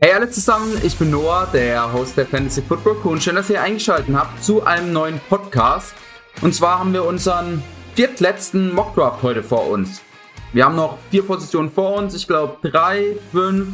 Hey alle zusammen, ich bin Noah, der Host der Fantasy Football Crew und schön, dass ihr eingeschaltet habt zu einem neuen Podcast. Und zwar haben wir unseren viertletzten Mockdraft heute vor uns. Wir haben noch vier Positionen vor uns, ich glaube drei, fünf,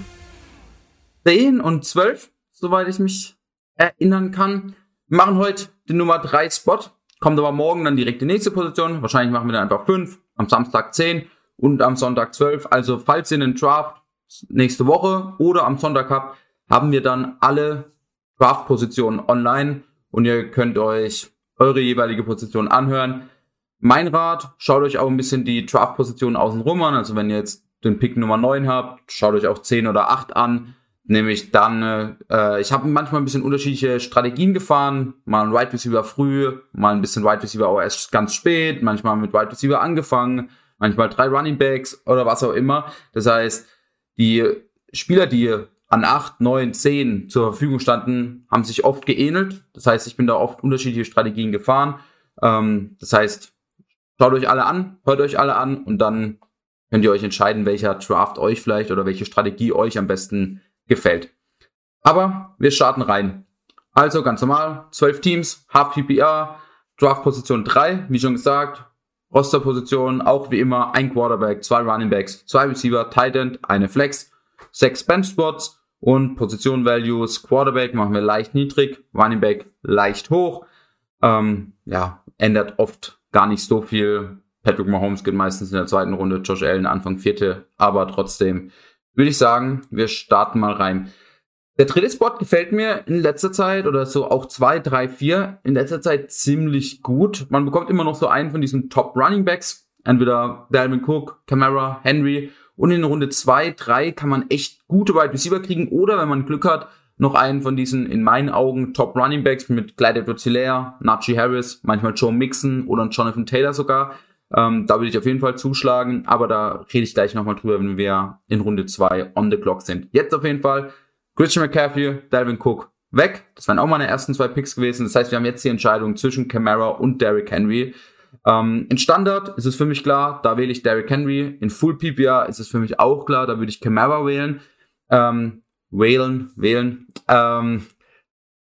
zehn und zwölf, soweit ich mich erinnern kann. Wir machen heute den Nummer drei Spot, kommt aber morgen dann direkt die nächste Position. Wahrscheinlich machen wir dann einfach fünf, am Samstag zehn und am Sonntag zwölf. Also falls ihr einen Draft nächste Woche oder am Sonntag habt, haben wir dann alle Draft-Positionen online und ihr könnt euch eure jeweilige Position anhören. Mein Rat, schaut euch auch ein bisschen die Draft-Positionen außenrum an. Also wenn ihr jetzt den Pick Nummer 9 habt, schaut euch auch 10 oder 8 an. Nämlich dann, äh, ich habe manchmal ein bisschen unterschiedliche Strategien gefahren. Mal ein Wide Receiver früh, mal ein bisschen Wide Receiver auch erst ganz spät, manchmal mit Wide Receiver angefangen, manchmal drei Running Backs oder was auch immer. Das heißt, die Spieler, die an 8, 9, 10 zur Verfügung standen, haben sich oft geähnelt. Das heißt, ich bin da oft unterschiedliche Strategien gefahren. Ähm, das heißt, schaut euch alle an, hört euch alle an und dann könnt ihr euch entscheiden, welcher Draft euch vielleicht oder welche Strategie euch am besten gefällt. Aber wir starten rein. Also ganz normal, 12 Teams, PPR, Draft Position 3, wie schon gesagt, Rosterposition auch wie immer ein Quarterback, zwei Running Backs, zwei Receiver, Tight End, eine Flex, sechs Bench Spots und Position Values. Quarterback machen wir leicht niedrig, Running Back leicht hoch. Ähm, ja, ändert oft gar nicht so viel. Patrick Mahomes geht meistens in der zweiten Runde, Josh Allen Anfang vierte, aber trotzdem würde ich sagen, wir starten mal rein. Der dritte Spot gefällt mir in letzter Zeit oder so auch zwei, drei, vier in letzter Zeit ziemlich gut. Man bekommt immer noch so einen von diesen Top Running Backs. Entweder Dalvin Cook, Camara, Henry. Und in Runde zwei, drei kann man echt gute Wide Receiver kriegen. Oder wenn man Glück hat, noch einen von diesen in meinen Augen Top Running Backs mit Clyde edwards Najee Harris, manchmal Joe Mixon oder Jonathan Taylor sogar. Ähm, da würde ich auf jeden Fall zuschlagen, aber da rede ich gleich nochmal drüber, wenn wir in Runde zwei on the clock sind. Jetzt auf jeden Fall Christian McCaffrey, Dalvin Cook weg. Das waren auch meine ersten zwei Picks gewesen. Das heißt, wir haben jetzt die Entscheidung zwischen Camara und Derrick Henry. Ähm, in Standard ist es für mich klar, da wähle ich Derrick Henry. In Full PPR ist es für mich auch klar, da würde ich Camara wählen. Ähm, wählen, wählen. Ähm,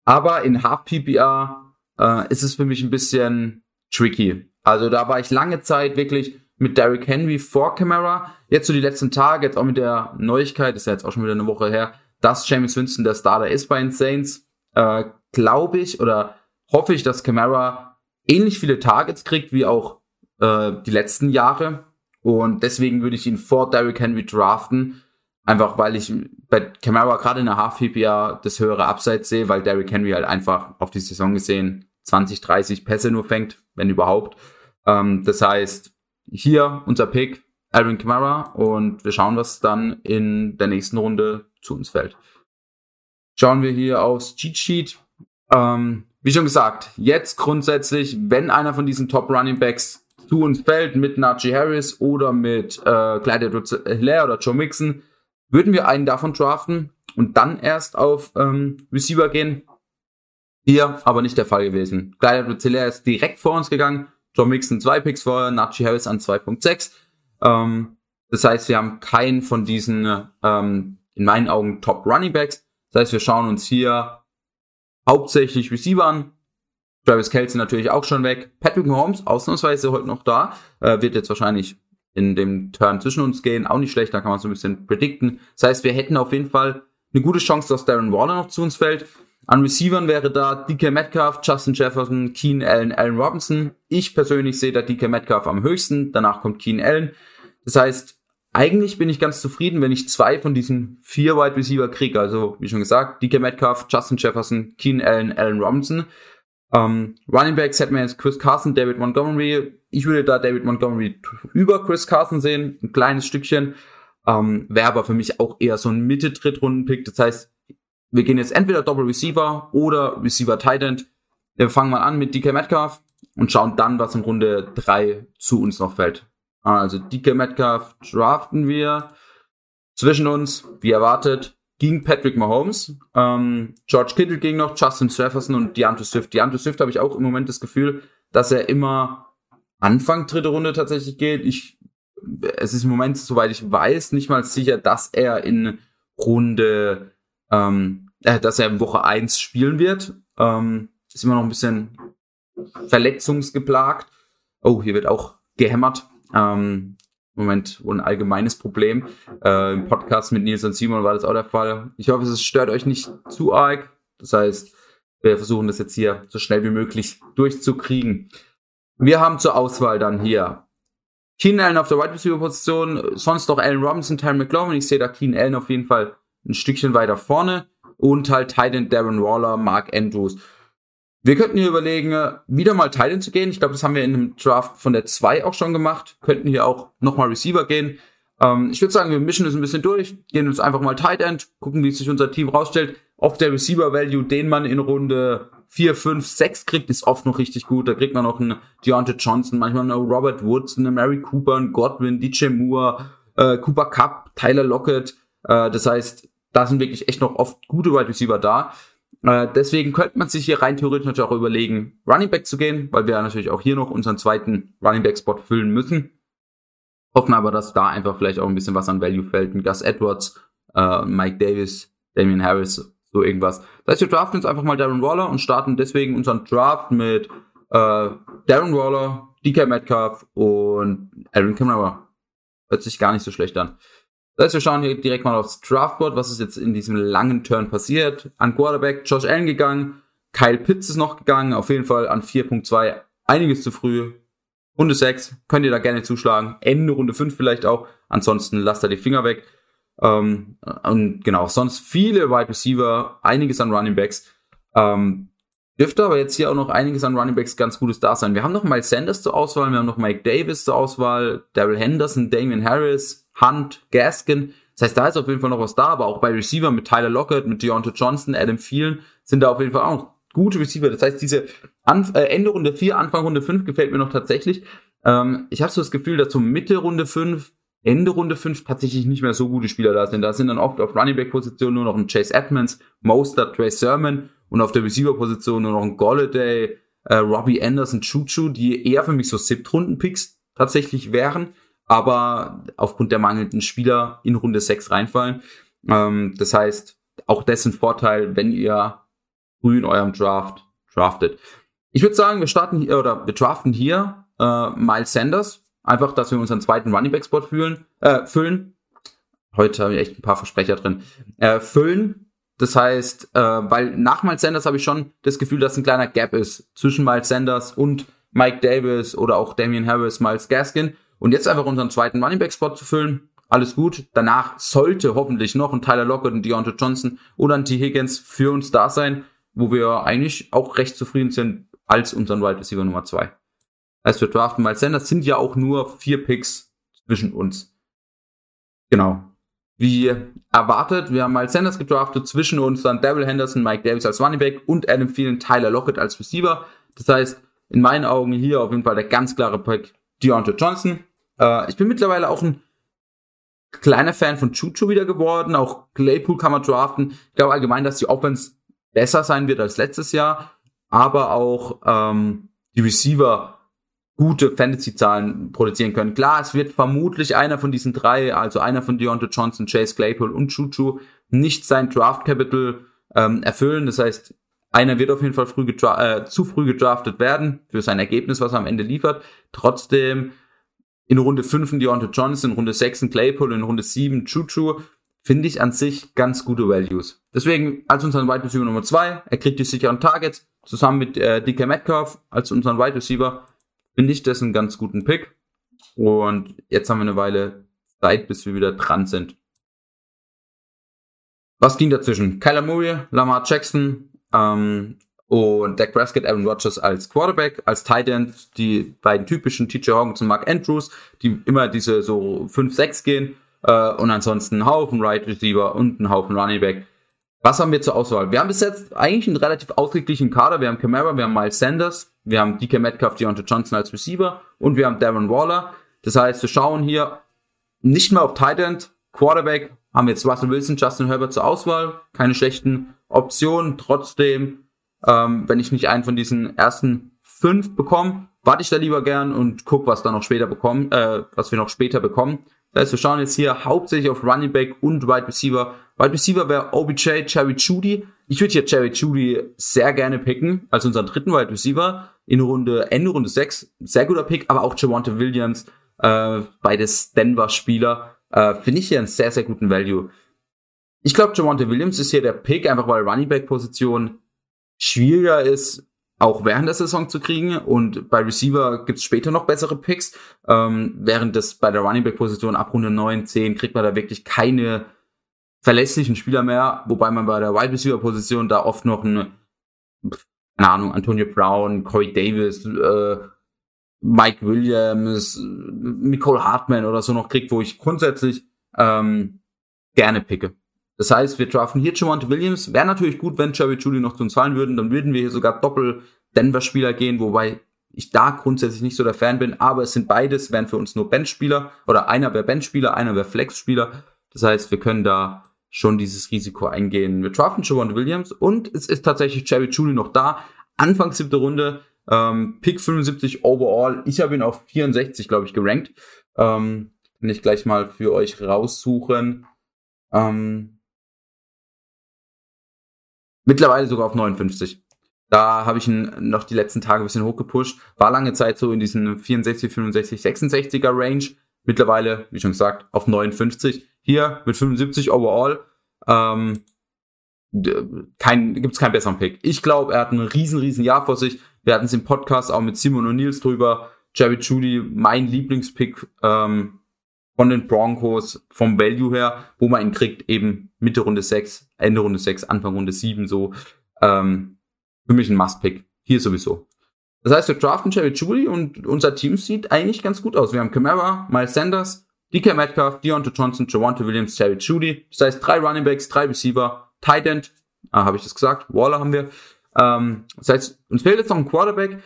aber in Half PPR äh, ist es für mich ein bisschen tricky. Also da war ich lange Zeit wirklich mit Derrick Henry vor Camara. Jetzt so die letzten Tage, jetzt auch mit der Neuigkeit, ist ja jetzt auch schon wieder eine Woche her, dass James Winston der Starter ist bei den Saints, äh, glaube ich oder hoffe ich, dass Camara ähnlich viele Targets kriegt wie auch äh, die letzten Jahre. Und deswegen würde ich ihn vor Derrick Henry draften. Einfach weil ich bei Camara gerade in der half PPR das höhere Upside sehe, weil Derrick Henry halt einfach auf die Saison gesehen 20, 30 Pässe nur fängt, wenn überhaupt. Ähm, das heißt, hier unser Pick, Alvin Kamara und wir schauen, was dann in der nächsten Runde zu uns fällt. Schauen wir hier aufs Cheat Sheet. Ähm, wie schon gesagt, jetzt grundsätzlich, wenn einer von diesen Top Running Backs zu uns fällt, mit Najee Harris oder mit äh, Clyde Hilaire oder Joe Mixon, würden wir einen davon draften und dann erst auf ähm, Receiver gehen. Hier aber nicht der Fall gewesen. Clyde Hilaire ist direkt vor uns gegangen, Joe Mixon zwei Picks vorher, Najee Harris an 2.6. Ähm, das heißt, wir haben keinen von diesen, ähm, in meinen Augen, Top Running Backs. Das heißt, wir schauen uns hier hauptsächlich Receiver an. Travis Kelsey natürlich auch schon weg. Patrick Mahomes, ausnahmsweise heute noch da, äh, wird jetzt wahrscheinlich in dem Turn zwischen uns gehen. Auch nicht schlecht, da kann man so ein bisschen predikten. Das heißt, wir hätten auf jeden Fall eine gute Chance, dass Darren Waller noch zu uns fällt. An Receivern wäre da DK Metcalf, Justin Jefferson, Keen Allen, Allen Robinson. Ich persönlich sehe da DK Metcalf am höchsten. Danach kommt Keen Allen. Das heißt, eigentlich bin ich ganz zufrieden, wenn ich zwei von diesen vier Wide Receiver kriege. Also, wie schon gesagt, DK Metcalf, Justin Jefferson, Keen Allen, Allen Robinson. Ähm, Running Backs hätten wir jetzt Chris Carson, David Montgomery. Ich würde da David Montgomery über Chris Carson sehen, ein kleines Stückchen. Ähm, Wäre aber für mich auch eher so ein Mitte-Drittrunden-Pick. Das heißt, wir gehen jetzt entweder Double Receiver oder Receiver Tight End. Wir fangen mal an mit DK Metcalf und schauen dann, was in Runde 3 zu uns noch fällt. Also DK Metcalf draften wir zwischen uns, wie erwartet, ging Patrick Mahomes, ähm, George Kittle ging noch, Justin Jefferson und DeAndre Swift. DeAndre Swift habe ich auch im Moment das Gefühl, dass er immer Anfang dritte Runde tatsächlich geht. Ich, es ist im Moment, soweit ich weiß, nicht mal sicher, dass er in Runde ähm, äh, dass er in Woche 1 spielen wird. Ähm, ist immer noch ein bisschen verletzungsgeplagt. Oh, hier wird auch gehämmert. Ähm, Moment wohl ein allgemeines Problem. Äh, Im Podcast mit Nils und Simon war das auch der Fall. Ich hoffe, es stört euch nicht zu arg. Das heißt, wir versuchen das jetzt hier so schnell wie möglich durchzukriegen. Wir haben zur Auswahl dann hier Keen Allen auf der Wide Receiver Position, sonst noch Allen Robinson, Terry McLaurin. Ich sehe da Keen Allen auf jeden Fall ein Stückchen weiter vorne und halt Titan Darren Waller, Mark Andrews. Wir könnten hier überlegen, wieder mal Titan zu gehen. Ich glaube, das haben wir in dem Draft von der 2 auch schon gemacht. Könnten hier auch nochmal Receiver gehen. Ähm, ich würde sagen, wir mischen es ein bisschen durch, gehen uns einfach mal Tight End, gucken, wie sich unser Team rausstellt. Oft der Receiver Value, den man in Runde 4, 5, 6 kriegt, ist oft noch richtig gut. Da kriegt man noch einen Deontay Johnson, manchmal einen Robert Woods, einen Mary Cooper, einen Godwin, DJ Moore, äh, Cooper Cup, Tyler Lockett. Äh, das heißt, da sind wirklich echt noch oft gute Wide Receiver da. Äh, deswegen könnte man sich hier rein theoretisch natürlich auch überlegen, Running Back zu gehen, weil wir natürlich auch hier noch unseren zweiten Running Back Spot füllen müssen. Hoffen aber, dass da einfach vielleicht auch ein bisschen was an Value fällt. Ein Gus Edwards, äh, Mike Davis, Damian Harris, so irgendwas. Das heißt, wir draften uns einfach mal Darren Waller und starten deswegen unseren Draft mit äh, Darren Waller, DK Metcalf und Aaron Kamara. Hört sich gar nicht so schlecht an. Das heißt, wir schauen hier direkt mal aufs Draftboard, was ist jetzt in diesem langen Turn passiert. An Quarterback Josh Allen gegangen, Kyle Pitts ist noch gegangen, auf jeden Fall an 4.2 einiges zu früh. Runde 6, könnt ihr da gerne zuschlagen. Ende Runde 5 vielleicht auch. Ansonsten lasst da die Finger weg. Ähm, und genau, sonst viele Wide Receiver, einiges an Running Backs. Ähm, dürfte aber jetzt hier auch noch einiges an Running Backs ganz gutes da sein. Wir haben noch Miles Sanders zur Auswahl, wir haben noch Mike Davis zur Auswahl, Daryl Henderson, Damian Harris, Hunt, Gaskin. Das heißt, da ist auf jeden Fall noch was da, aber auch bei Receiver mit Tyler Lockett, mit Deontay Johnson, Adam Thielen sind da auf jeden Fall auch noch gute Receiver. Das heißt, diese Anf äh, Ende Runde 4, Anfang Runde 5 gefällt mir noch tatsächlich. Ähm, ich habe so das Gefühl, dass so Mitte Runde 5, Ende Runde 5 tatsächlich nicht mehr so gute Spieler da sind. Da sind dann oft auf Running Back Position nur noch ein Chase Edmonds, Mostert, Trey Sermon und auf der Receiver Position nur noch ein Golladay, äh, Robbie Anderson, Chuchu, die eher für mich so Siebtrunden Picks tatsächlich wären aber aufgrund der mangelnden Spieler in Runde 6 reinfallen. Ähm, das heißt, auch dessen Vorteil, wenn ihr früh in eurem Draft draftet. Ich würde sagen, wir starten hier oder wir draften hier äh, Miles Sanders. Einfach, dass wir unseren zweiten Running Back Spot fühlen, äh, füllen. Heute habe ich echt ein paar Versprecher drin. Äh, füllen. Das heißt, äh, weil nach Miles Sanders habe ich schon das Gefühl, dass ein kleiner Gap ist zwischen Miles Sanders und Mike Davis oder auch Damian Harris, Miles Gaskin. Und jetzt einfach unseren zweiten Running Back Spot zu füllen, alles gut. Danach sollte hoffentlich noch ein Tyler Lockett, ein Deontay Johnson oder ein T. Higgins für uns da sein, wo wir eigentlich auch recht zufrieden sind als unseren Wide Receiver Nummer zwei. Als wir draften Miles Sanders sind ja auch nur vier Picks zwischen uns. Genau. Wie erwartet, wir haben Miles Sanders gedraftet, zwischen uns dann Daryl Henderson, Mike Davis als Running Back und Adam Thielen, Tyler Lockett als Receiver. Das heißt, in meinen Augen hier auf jeden Fall der ganz klare Pick Deontay Johnson. Äh, ich bin mittlerweile auch ein kleiner Fan von Chuchu wieder geworden. Auch Claypool kann man draften. Ich glaube allgemein, dass die Offense besser sein wird als letztes Jahr, aber auch ähm, die Receiver gute Fantasy-Zahlen produzieren können. Klar, es wird vermutlich einer von diesen drei, also einer von Deontay Johnson, Chase Claypool und Chuchu, nicht sein Draft Capital ähm, erfüllen. Das heißt, einer wird auf jeden Fall früh äh, zu früh gedraftet werden für sein Ergebnis, was er am Ende liefert. Trotzdem in Runde 5 ein Deontay Johnson, in Runde 6 ein Claypool, in Runde 7 Chuchu, finde ich an sich ganz gute Values. Deswegen als unseren Wide Receiver Nummer 2, er kriegt die sicheren Targets, zusammen mit äh, DK Metcalf als unseren Wide Receiver, finde ich das einen ganz guten Pick. Und jetzt haben wir eine Weile Zeit, bis wir wieder dran sind. Was ging dazwischen? Kyler Murray, Lamar Jackson ähm, und Dak Prescott, Aaron Rodgers als Quarterback, als Tight End, die beiden typischen TJ Hawkins und Mark Andrews, die immer diese so 5-6 gehen. Äh, und ansonsten einen Haufen Right Receiver und einen Haufen Running Back. Was haben wir zur Auswahl? Wir haben bis jetzt eigentlich einen relativ ausgeglichenen Kader. Wir haben Camara, wir haben Miles Sanders, wir haben DK Metcalf, Deontay Johnson als Receiver und wir haben Darren Waller. Das heißt, wir schauen hier nicht mehr auf Tight End, Quarterback, haben jetzt Russell Wilson, Justin Herbert zur Auswahl. Keine schlechten Optionen. Trotzdem ähm, wenn ich nicht einen von diesen ersten fünf bekomme, warte ich da lieber gern und guck, was da noch später bekommen, äh, was wir noch später bekommen. Das heißt, wir schauen jetzt hier hauptsächlich auf Running Back und Wide Receiver, Wide Receiver wäre OBJ, Cherry Judy. Ich würde hier Cherry Judy sehr gerne picken, als unseren dritten Wide Receiver in Runde, Ende Runde 6. Sehr guter Pick, aber auch Javante Williams, äh, beides Denver-Spieler, äh, finde ich hier einen sehr, sehr guten Value. Ich glaube, Javante Williams ist hier der Pick, einfach weil Running Back Position schwieriger ist, auch während der Saison zu kriegen. Und bei Receiver gibt's später noch bessere Picks. Ähm, während das bei der Running Back Position ab Runde 9, 10 kriegt man da wirklich keine verlässlichen Spieler mehr, wobei man bei der Wide Receiver Position da oft noch eine, keine Ahnung, Antonio Brown, Corey Davis, äh, Mike Williams, Nicole Hartman oder so noch kriegt, wo ich grundsätzlich ähm, gerne picke. Das heißt, wir draften hier Javante Williams. Wäre natürlich gut, wenn Jerry Judy noch zu uns fallen würden. Dann würden wir hier sogar Doppel-Denver-Spieler gehen, wobei ich da grundsätzlich nicht so der Fan bin. Aber es sind beides, wären für uns nur Bench-Spieler. Oder einer wäre Bench-Spieler, einer wäre Flex-Spieler. Das heißt, wir können da schon dieses Risiko eingehen. Wir draften Javante Williams und es ist tatsächlich Jerry Judy noch da. Anfang siebte Runde, ähm, Pick 75 overall. Ich habe ihn auf 64, glaube ich, gerankt. Ähm, kann ich gleich mal für euch raussuchen. Ähm, Mittlerweile sogar auf 59. Da habe ich ihn noch die letzten Tage ein bisschen hochgepusht. War lange Zeit so in diesen 64, 65, 66er Range. Mittlerweile, wie schon gesagt, auf 59. Hier mit 75 overall. Ähm, kein, gibt's keinen besseren Pick. Ich glaube, er hat ein riesen, riesen Jahr vor sich. Wir hatten es im Podcast auch mit Simon und Nils drüber. Jerry Judy, mein Lieblingspick ähm, von den Broncos vom Value her, wo man ihn kriegt, eben Mitte Runde 6, Ende Runde 6, Anfang Runde 7, so. Ähm, für mich ein Must-Pick. Hier sowieso. Das heißt, wir draften Jerry Judy und unser Team sieht eigentlich ganz gut aus. Wir haben Camara, Miles Sanders, DK Metcalf, Deontay Johnson, Javante Williams, Jerry Judy. Das heißt, drei Running Backs, drei Receiver, Tight End, ah, habe ich das gesagt, Waller haben wir. Ähm, das heißt, uns fehlt jetzt noch ein Quarterback.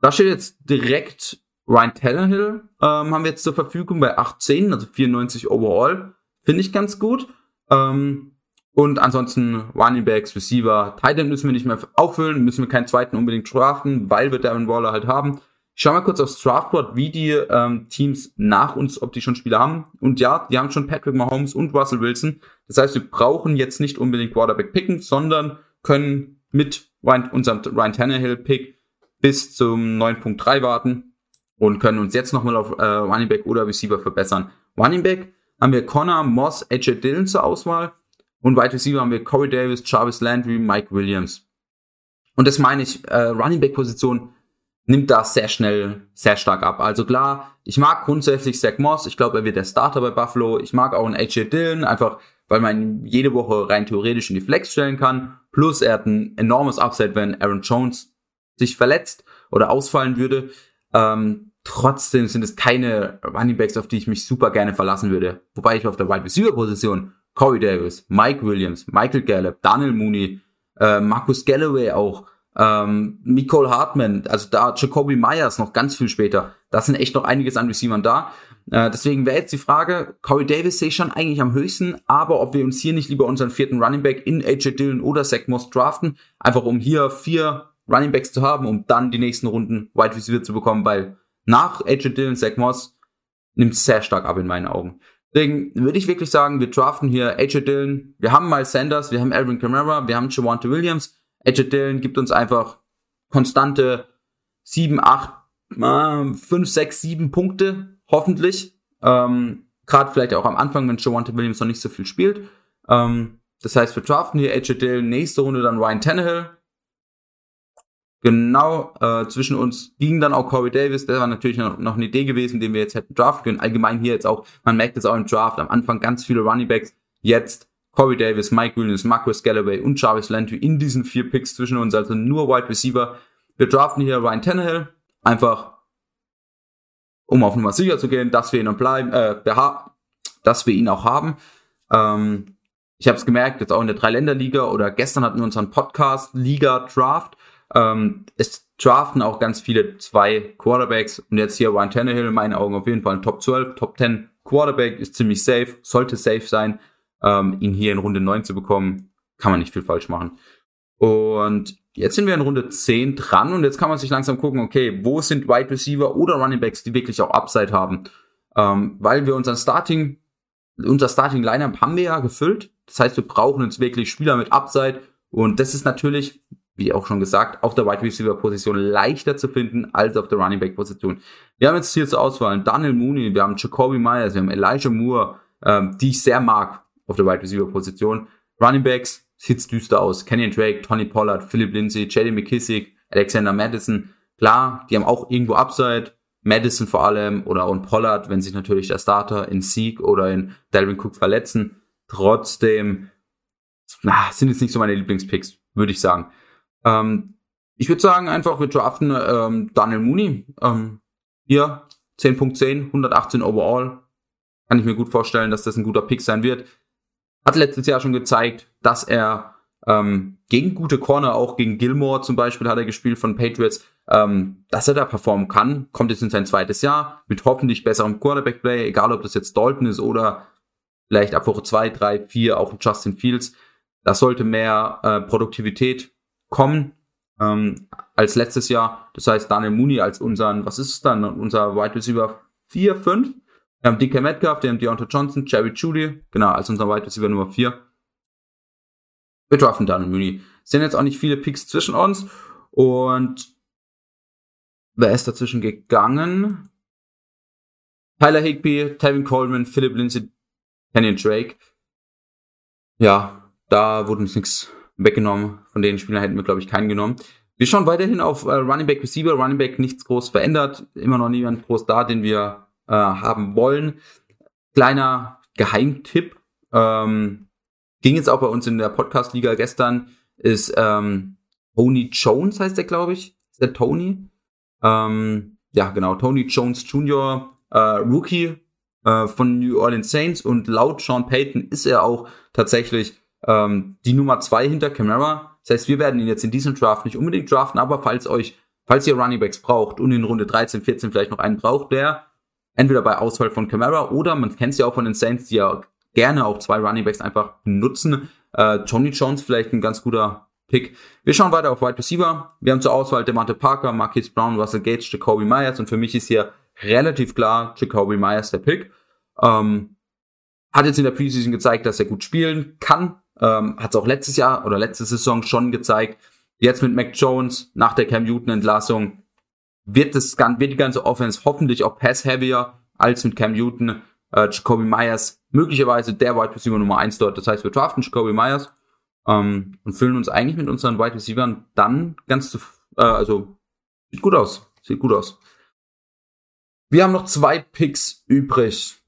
Da steht jetzt direkt Ryan Tannehill ähm, haben wir jetzt zur Verfügung bei 18, also 94 overall. Finde ich ganz gut. Ähm, und ansonsten Running Backs, Receiver, Titan müssen wir nicht mehr auffüllen, müssen wir keinen zweiten unbedingt draften, weil wir Darren Waller halt haben. Ich schau mal kurz aufs Draftboard, wie die ähm, Teams nach uns, ob die schon Spieler haben. Und ja, die haben schon Patrick Mahomes und Russell Wilson. Das heißt, wir brauchen jetzt nicht unbedingt Quarterback picken, sondern können mit Ryan, unserem Ryan Tannehill Pick bis zum 9.3 warten und können uns jetzt nochmal auf äh, Running Back oder Receiver verbessern. Running Back haben wir Connor, Moss, AJ Dillon zur Auswahl und Wide Receiver haben wir Corey Davis, Jarvis Landry, Mike Williams. Und das meine ich, äh, Running Back Position nimmt da sehr schnell, sehr stark ab. Also klar, ich mag grundsätzlich Zach Moss, ich glaube, er wird der Starter bei Buffalo. Ich mag auch einen AJ Dillon, einfach weil man ihn jede Woche rein theoretisch in die Flex stellen kann. Plus er hat ein enormes Upside, wenn Aaron Jones sich verletzt oder ausfallen würde. Ähm, trotzdem sind es keine Running Backs, auf die ich mich super gerne verlassen würde. Wobei ich auf der Wide Receiver Position Corey Davis, Mike Williams, Michael Gallup, Daniel Mooney, äh, Marcus Galloway auch, ähm, Nicole Hartman, also da Jacoby Myers noch ganz viel später. Da sind echt noch einiges an Receivern da. Äh, deswegen wäre jetzt die Frage, Corey Davis sehe ich schon eigentlich am höchsten, aber ob wir uns hier nicht lieber unseren vierten Running Back in AJ Dillon oder Zach Moss draften, einfach um hier vier Running Backs zu haben, um dann die nächsten Runden Wide Receiver zu bekommen, weil nach AJ Dillon, Zach Moss nimmt sehr stark ab in meinen Augen. Deswegen würde ich wirklich sagen, wir draften hier AJ Dillon, wir haben Miles Sanders, wir haben Alvin Kamara, wir haben Javante Williams. AJ Dillon gibt uns einfach konstante 7, 8, 5, 6, 7 Punkte, hoffentlich. Ähm, Gerade vielleicht auch am Anfang, wenn Javante Williams noch nicht so viel spielt. Ähm, das heißt, wir draften hier AJ Dillon, nächste Runde dann Ryan Tannehill, Genau, äh, zwischen uns ging dann auch Corey Davis, der war natürlich noch, noch eine Idee gewesen, den wir jetzt hätten draften können. Allgemein hier jetzt auch, man merkt es auch im Draft, am Anfang ganz viele Running Backs, jetzt Corey Davis, Mike Williams, Marcus Galloway und Jarvis Landry in diesen vier Picks zwischen uns, also nur Wide Receiver. Wir draften hier Ryan Tannehill, einfach um auf Nummer sicher zu gehen, dass wir ihn bleiben, äh, dass wir ihn auch haben. Ähm, ich habe es gemerkt, jetzt auch in der Dreiländerliga oder gestern hatten wir unseren Podcast Liga Draft ähm, es draften auch ganz viele zwei Quarterbacks und jetzt hier Ryan Tannehill in meinen Augen auf jeden Fall ein Top 12, Top 10 Quarterback ist ziemlich safe, sollte safe sein. Ähm, ihn hier in Runde 9 zu bekommen, kann man nicht viel falsch machen. Und jetzt sind wir in Runde 10 dran und jetzt kann man sich langsam gucken, okay, wo sind Wide Receiver oder Running Backs, die wirklich auch Upside haben. Ähm, weil wir unseren Starting, unser Starting Lineup haben wir ja gefüllt Das heißt, wir brauchen uns wirklich Spieler mit Upside. Und das ist natürlich, wie auch schon gesagt, auf der Wide Receiver Position leichter zu finden als auf der Running Back Position. Wir haben jetzt hier zur Auswahl Daniel Mooney, wir haben Jacoby Myers, wir haben Elijah Moore, ähm, die ich sehr mag auf der Wide Receiver Position. Running Backs sieht's düster aus. Kenyon Drake, Tony Pollard, Philip Lindsay, J.D. McKissick, Alexander Madison. Klar, die haben auch irgendwo Upside. Madison vor allem oder auch Pollard, wenn sich natürlich der Starter in Sieg oder in Dalvin Cook verletzen. Trotzdem na, sind jetzt nicht so meine Lieblingspicks, würde ich sagen. Ähm, ich würde sagen, einfach wir draften ähm, Daniel Mooney. Ähm, hier 10.10, 118 overall. Kann ich mir gut vorstellen, dass das ein guter Pick sein wird. Hat letztes Jahr schon gezeigt, dass er ähm, gegen gute Corner, auch gegen Gilmore zum Beispiel hat er gespielt von Patriots, ähm, dass er da performen kann. Kommt jetzt in sein zweites Jahr mit hoffentlich besserem Quarterback-Play, egal ob das jetzt Dalton ist oder vielleicht ab Woche 2, 3, 4 auch Justin Fields. Da sollte mehr äh, Produktivität kommen ähm, als letztes Jahr. Das heißt, Daniel Mooney als unseren, was ist es dann, unser Wide Receiver 4, 5. Wir haben DK Metcalf, wir haben Deontay Johnson, Jerry Judy, genau, als unser Wide Receiver Nummer 4. Wir draften Daniel Mooney. Sind jetzt auch nicht viele Picks zwischen uns und wer ist dazwischen gegangen? Tyler Higby, Tevin Coleman, Philip Lindsay, Kenyon Drake. Ja, da wurde uns nichts weggenommen. Von den Spielern hätten wir, glaube ich, keinen genommen. Wir schauen weiterhin auf äh, Running Back Receiver. Running Back nichts groß verändert. Immer noch niemand groß da, den wir äh, haben wollen. Kleiner Geheimtipp. Ähm, ging jetzt auch bei uns in der Podcast-Liga gestern. Ist ähm, Tony Jones, heißt der, glaube ich. Ist der Tony? Ähm, ja, genau. Tony Jones Jr., äh, Rookie äh, von New Orleans Saints. Und laut Sean Payton ist er auch tatsächlich ähm, die Nummer zwei hinter Camara. Das heißt, wir werden ihn jetzt in diesem Draft nicht unbedingt draften, aber falls euch, falls ihr Runningbacks braucht und in Runde 13, 14 vielleicht noch einen braucht, der entweder bei Auswahl von Camara oder man kennt es ja auch von den Saints, die ja gerne auch zwei Runningbacks einfach benutzen. Äh, Johnny Jones vielleicht ein ganz guter Pick. Wir schauen weiter auf Wide Receiver. Wir haben zur Auswahl Devante Parker, Marquis Brown, Russell Gates, Jacoby Myers und für mich ist hier relativ klar Jacoby Myers der Pick. Ähm, hat jetzt in der Preseason gezeigt, dass er gut spielen kann. Ähm, Hat es auch letztes Jahr oder letzte Saison schon gezeigt. Jetzt mit Mac Jones nach der Cam Newton Entlassung wird, das, wird die ganze Offense hoffentlich auch pass-heavier als mit Cam Newton. Äh, Jacoby Myers möglicherweise der Wide Receiver Nummer eins dort. Das heißt, wir draften Jacoby Myers ähm, und füllen uns eigentlich mit unseren Wide Receivers dann ganz zu, äh, also sieht gut aus, sieht gut aus. Wir haben noch zwei Picks übrig.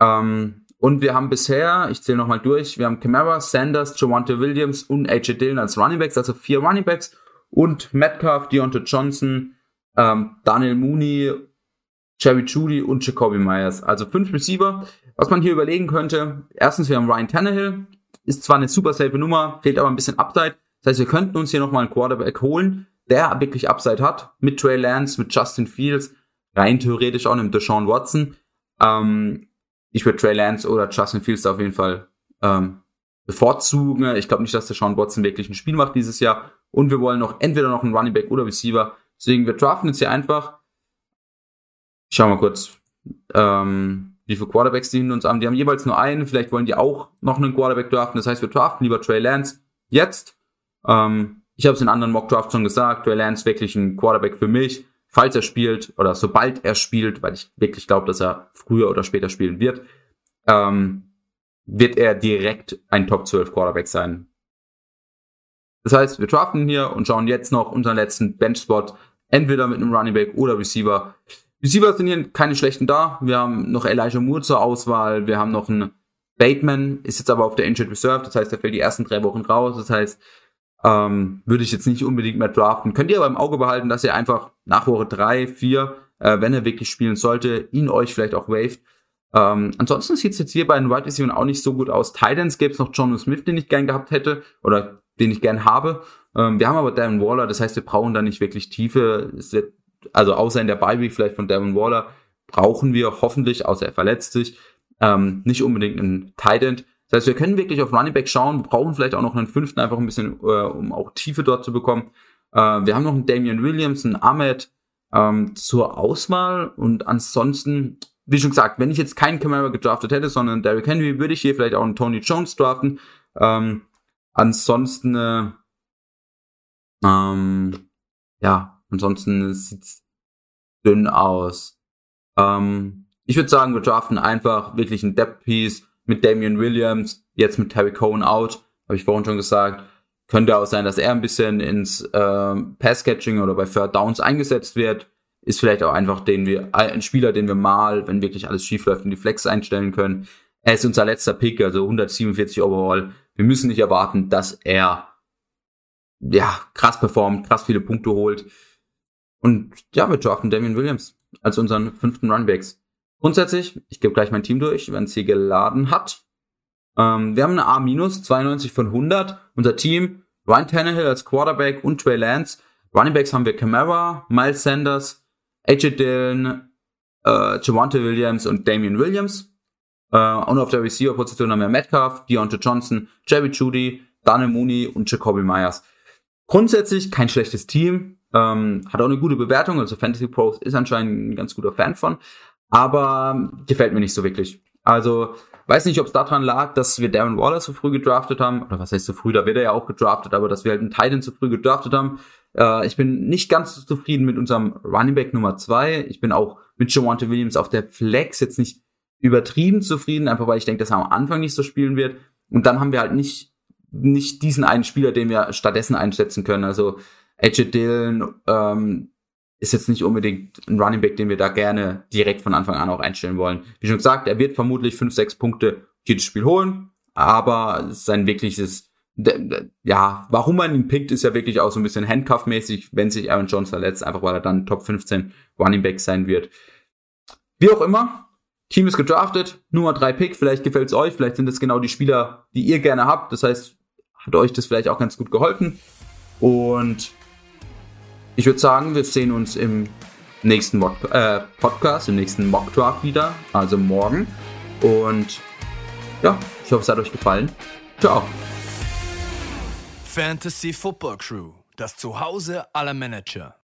Ähm, und wir haben bisher, ich zähle nochmal durch, wir haben Camara, Sanders, Javante Williams und AJ Dillon als Runningbacks, also vier Runningbacks und Metcalf, Deontay Johnson, ähm, Daniel Mooney, Jerry Judy und Jacoby Myers. Also fünf Receiver. Was man hier überlegen könnte, erstens, wir haben Ryan Tannehill, ist zwar eine super safe Nummer, fehlt aber ein bisschen Upside. Das heißt, wir könnten uns hier nochmal einen Quarterback holen, der wirklich Upside hat, mit Trey Lance, mit Justin Fields, rein theoretisch auch mit Deshaun Watson. Ähm, ich würde Trey Lance oder Justin Fields auf jeden Fall ähm, bevorzugen. Ich glaube nicht, dass der Sean Watson wirklich ein Spiel macht dieses Jahr. Und wir wollen noch entweder noch einen Running Back oder Receiver. Deswegen, wir draften jetzt hier einfach. Ich schau mal kurz, ähm, wie viele Quarterbacks die hinter uns haben. Die haben jeweils nur einen. Vielleicht wollen die auch noch einen Quarterback draften. Das heißt, wir draften lieber Trey Lance jetzt. Ähm, ich habe es in anderen Mock Drafts schon gesagt. Trey Lance wirklich ein Quarterback für mich falls er spielt oder sobald er spielt, weil ich wirklich glaube, dass er früher oder später spielen wird, ähm, wird er direkt ein Top 12 Quarterback sein. Das heißt, wir draften hier und schauen jetzt noch unseren letzten Bench-Spot, entweder mit einem Running Back oder Receiver. Receiver sind hier keine schlechten da. Wir haben noch Elijah Moore zur Auswahl. Wir haben noch einen Bateman, ist jetzt aber auf der Injured Reserve. Das heißt, er fällt die ersten drei Wochen raus. Das heißt, ähm, würde ich jetzt nicht unbedingt mehr draften. Könnt ihr aber im Auge behalten, dass ihr einfach nach Woche drei, vier, äh, wenn er wirklich spielen sollte, ihn euch vielleicht auch waved. Ähm, ansonsten sieht es jetzt hier bei den Wide Receivers auch nicht so gut aus. Titans gäbe es noch John Smith, den ich gern gehabt hätte oder den ich gern habe. Ähm, wir haben aber Darren Waller, das heißt, wir brauchen da nicht wirklich Tiefe. Also außer in der Bye vielleicht von Darren Waller brauchen wir hoffentlich, außer er verletzt sich, ähm, nicht unbedingt einen Titan. Das heißt, wir können wirklich auf Running Back schauen, wir brauchen vielleicht auch noch einen fünften, einfach ein bisschen, äh, um auch Tiefe dort zu bekommen. Äh, wir haben noch einen Damian Williams, einen Ahmed ähm, zur Auswahl und ansonsten, wie schon gesagt, wenn ich jetzt keinen Camara gedraftet hätte, sondern Derrick Henry, würde ich hier vielleicht auch einen Tony Jones draften. Ähm, ansonsten, äh, ähm, ja, ansonsten sieht's dünn aus. Ähm, ich würde sagen, wir draften einfach wirklich ein Depth Piece mit Damian Williams, jetzt mit Terry Cohen out, habe ich vorhin schon gesagt. Könnte auch sein, dass er ein bisschen ins äh, Pass-Catching oder bei Third Downs eingesetzt wird. Ist vielleicht auch einfach den wir, ein Spieler, den wir mal, wenn wirklich alles schief läuft, in die Flex einstellen können. Er ist unser letzter Pick, also 147 overall. Wir müssen nicht erwarten, dass er ja krass performt, krass viele Punkte holt. Und ja, wir draften Damian Williams als unseren fünften Runbacks. Grundsätzlich, ich gebe gleich mein Team durch, wenn es hier geladen hat. Ähm, wir haben eine A-, 92 von 100. Unser Team, Ryan Tannehill als Quarterback und Trey Lance. Running Backs haben wir Camara, Miles Sanders, AJ Dillon, äh, Javante Williams und Damian Williams. Äh, und auf der Receiver-Position haben wir Metcalf, Deontay Johnson, Jerry Judy, Daniel Mooney und Jacoby Myers. Grundsätzlich kein schlechtes Team. Ähm, hat auch eine gute Bewertung, also Fantasy Pros ist anscheinend ein ganz guter Fan von, aber gefällt mir nicht so wirklich. Also Weiß nicht, ob es daran lag, dass wir Darren Waller zu früh gedraftet haben. Oder was heißt zu früh? Da wird er ja auch gedraftet, aber dass wir halt einen Titan zu früh gedraftet haben. Äh, ich bin nicht ganz so zufrieden mit unserem Running Back Nummer zwei. Ich bin auch mit Javante Williams auf der Flex jetzt nicht übertrieben zufrieden, einfach weil ich denke, dass er am Anfang nicht so spielen wird. Und dann haben wir halt nicht, nicht diesen einen Spieler, den wir stattdessen einsetzen können. Also AJ Dillon, ähm, ist jetzt nicht unbedingt ein Running Back, den wir da gerne direkt von Anfang an auch einstellen wollen. Wie schon gesagt, er wird vermutlich fünf, sechs Punkte jedes Spiel holen, aber sein wirkliches, ja, warum man ihn pickt, ist ja wirklich auch so ein bisschen Handcuff-mäßig, wenn sich Aaron Jones verletzt, einfach weil er dann Top 15 Running Back sein wird. Wie auch immer, Team ist gedraftet, Nummer drei Pick, vielleicht gefällt's euch, vielleicht sind das genau die Spieler, die ihr gerne habt, das heißt, hat euch das vielleicht auch ganz gut geholfen und ich würde sagen, wir sehen uns im nächsten Mod äh, Podcast, im nächsten Mock Draft wieder, also morgen. Und ja, ich hoffe, es hat euch gefallen. Ciao. Fantasy Football Crew, das Zuhause aller Manager.